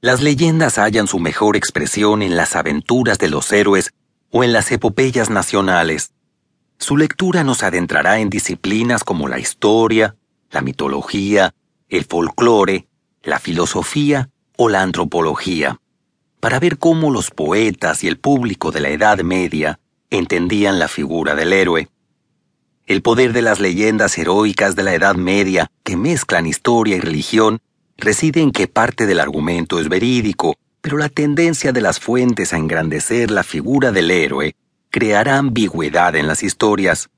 Las leyendas hallan su mejor expresión en las aventuras de los héroes o en las epopeyas nacionales. Su lectura nos adentrará en disciplinas como la historia, la mitología, el folclore, la filosofía o la antropología, para ver cómo los poetas y el público de la Edad Media entendían la figura del héroe. El poder de las leyendas heroicas de la Edad Media, que mezclan historia y religión, reside en que parte del argumento es verídico, pero la tendencia de las fuentes a engrandecer la figura del héroe creará ambigüedad en las historias.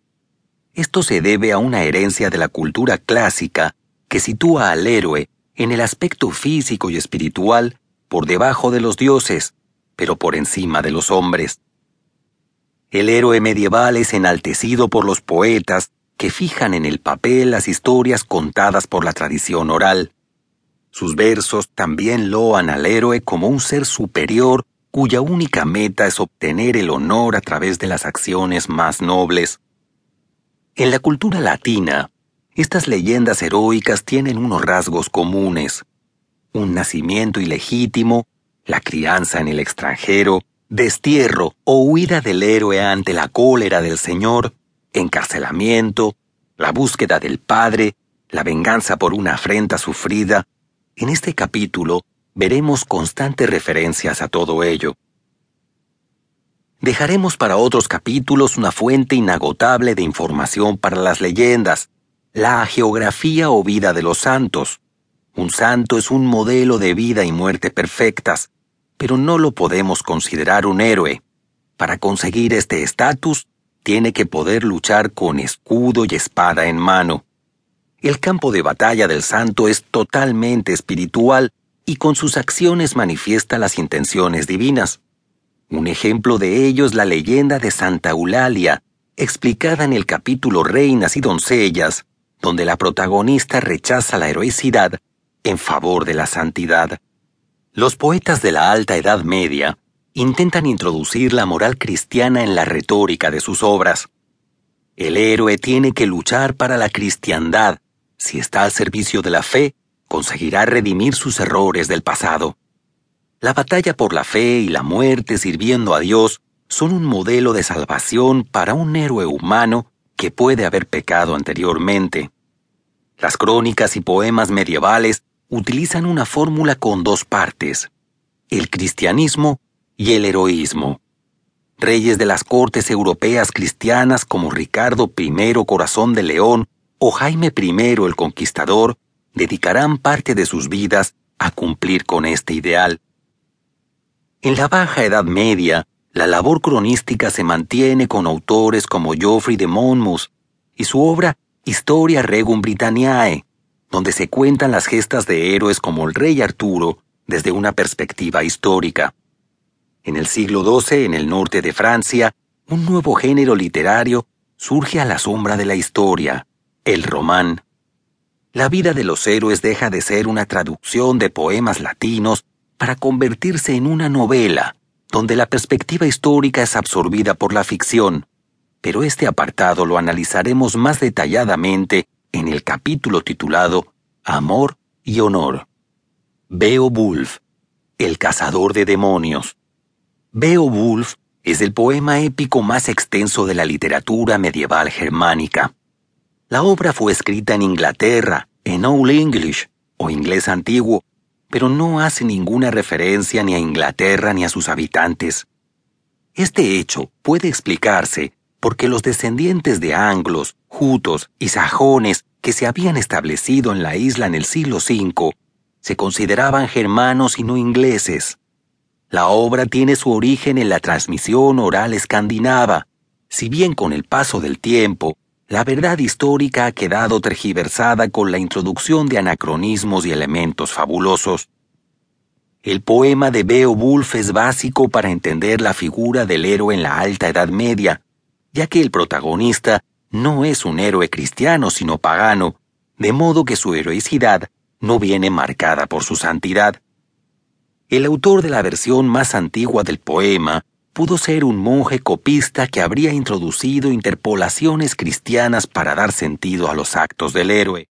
Esto se debe a una herencia de la cultura clásica que sitúa al héroe en el aspecto físico y espiritual por debajo de los dioses, pero por encima de los hombres. El héroe medieval es enaltecido por los poetas que fijan en el papel las historias contadas por la tradición oral. Sus versos también loan al héroe como un ser superior cuya única meta es obtener el honor a través de las acciones más nobles. En la cultura latina, estas leyendas heroicas tienen unos rasgos comunes. Un nacimiento ilegítimo, la crianza en el extranjero, destierro o huida del héroe ante la cólera del Señor, encarcelamiento, la búsqueda del Padre, la venganza por una afrenta sufrida, en este capítulo veremos constantes referencias a todo ello. Dejaremos para otros capítulos una fuente inagotable de información para las leyendas, la geografía o vida de los santos. Un santo es un modelo de vida y muerte perfectas, pero no lo podemos considerar un héroe. Para conseguir este estatus, tiene que poder luchar con escudo y espada en mano. El campo de batalla del santo es totalmente espiritual y con sus acciones manifiesta las intenciones divinas. Un ejemplo de ello es la leyenda de Santa Eulalia, explicada en el capítulo Reinas y Doncellas, donde la protagonista rechaza la heroicidad en favor de la santidad. Los poetas de la Alta Edad Media intentan introducir la moral cristiana en la retórica de sus obras. El héroe tiene que luchar para la cristiandad, si está al servicio de la fe, conseguirá redimir sus errores del pasado. La batalla por la fe y la muerte sirviendo a Dios son un modelo de salvación para un héroe humano que puede haber pecado anteriormente. Las crónicas y poemas medievales utilizan una fórmula con dos partes, el cristianismo y el heroísmo. Reyes de las cortes europeas cristianas como Ricardo I Corazón de León o Jaime I el Conquistador dedicarán parte de sus vidas a cumplir con este ideal. En la Baja Edad Media, la labor cronística se mantiene con autores como Geoffrey de Monmouth y su obra Historia Regum Britanniae, donde se cuentan las gestas de héroes como el rey Arturo desde una perspectiva histórica. En el siglo XII, en el norte de Francia, un nuevo género literario surge a la sombra de la historia, el román. La vida de los héroes deja de ser una traducción de poemas latinos para convertirse en una novela, donde la perspectiva histórica es absorbida por la ficción. Pero este apartado lo analizaremos más detalladamente en el capítulo titulado Amor y Honor. Beowulf, el cazador de demonios. Beowulf es el poema épico más extenso de la literatura medieval germánica. La obra fue escrita en Inglaterra, en Old English, o inglés antiguo, pero no hace ninguna referencia ni a Inglaterra ni a sus habitantes. Este hecho puede explicarse porque los descendientes de anglos, jutos y sajones que se habían establecido en la isla en el siglo V se consideraban germanos y no ingleses. La obra tiene su origen en la transmisión oral escandinava, si bien con el paso del tiempo la verdad histórica ha quedado tergiversada con la introducción de anacronismos y elementos fabulosos. El poema de Beowulf es básico para entender la figura del héroe en la Alta Edad Media, ya que el protagonista no es un héroe cristiano sino pagano, de modo que su heroicidad no viene marcada por su santidad. El autor de la versión más antigua del poema pudo ser un monje copista que habría introducido interpolaciones cristianas para dar sentido a los actos del héroe.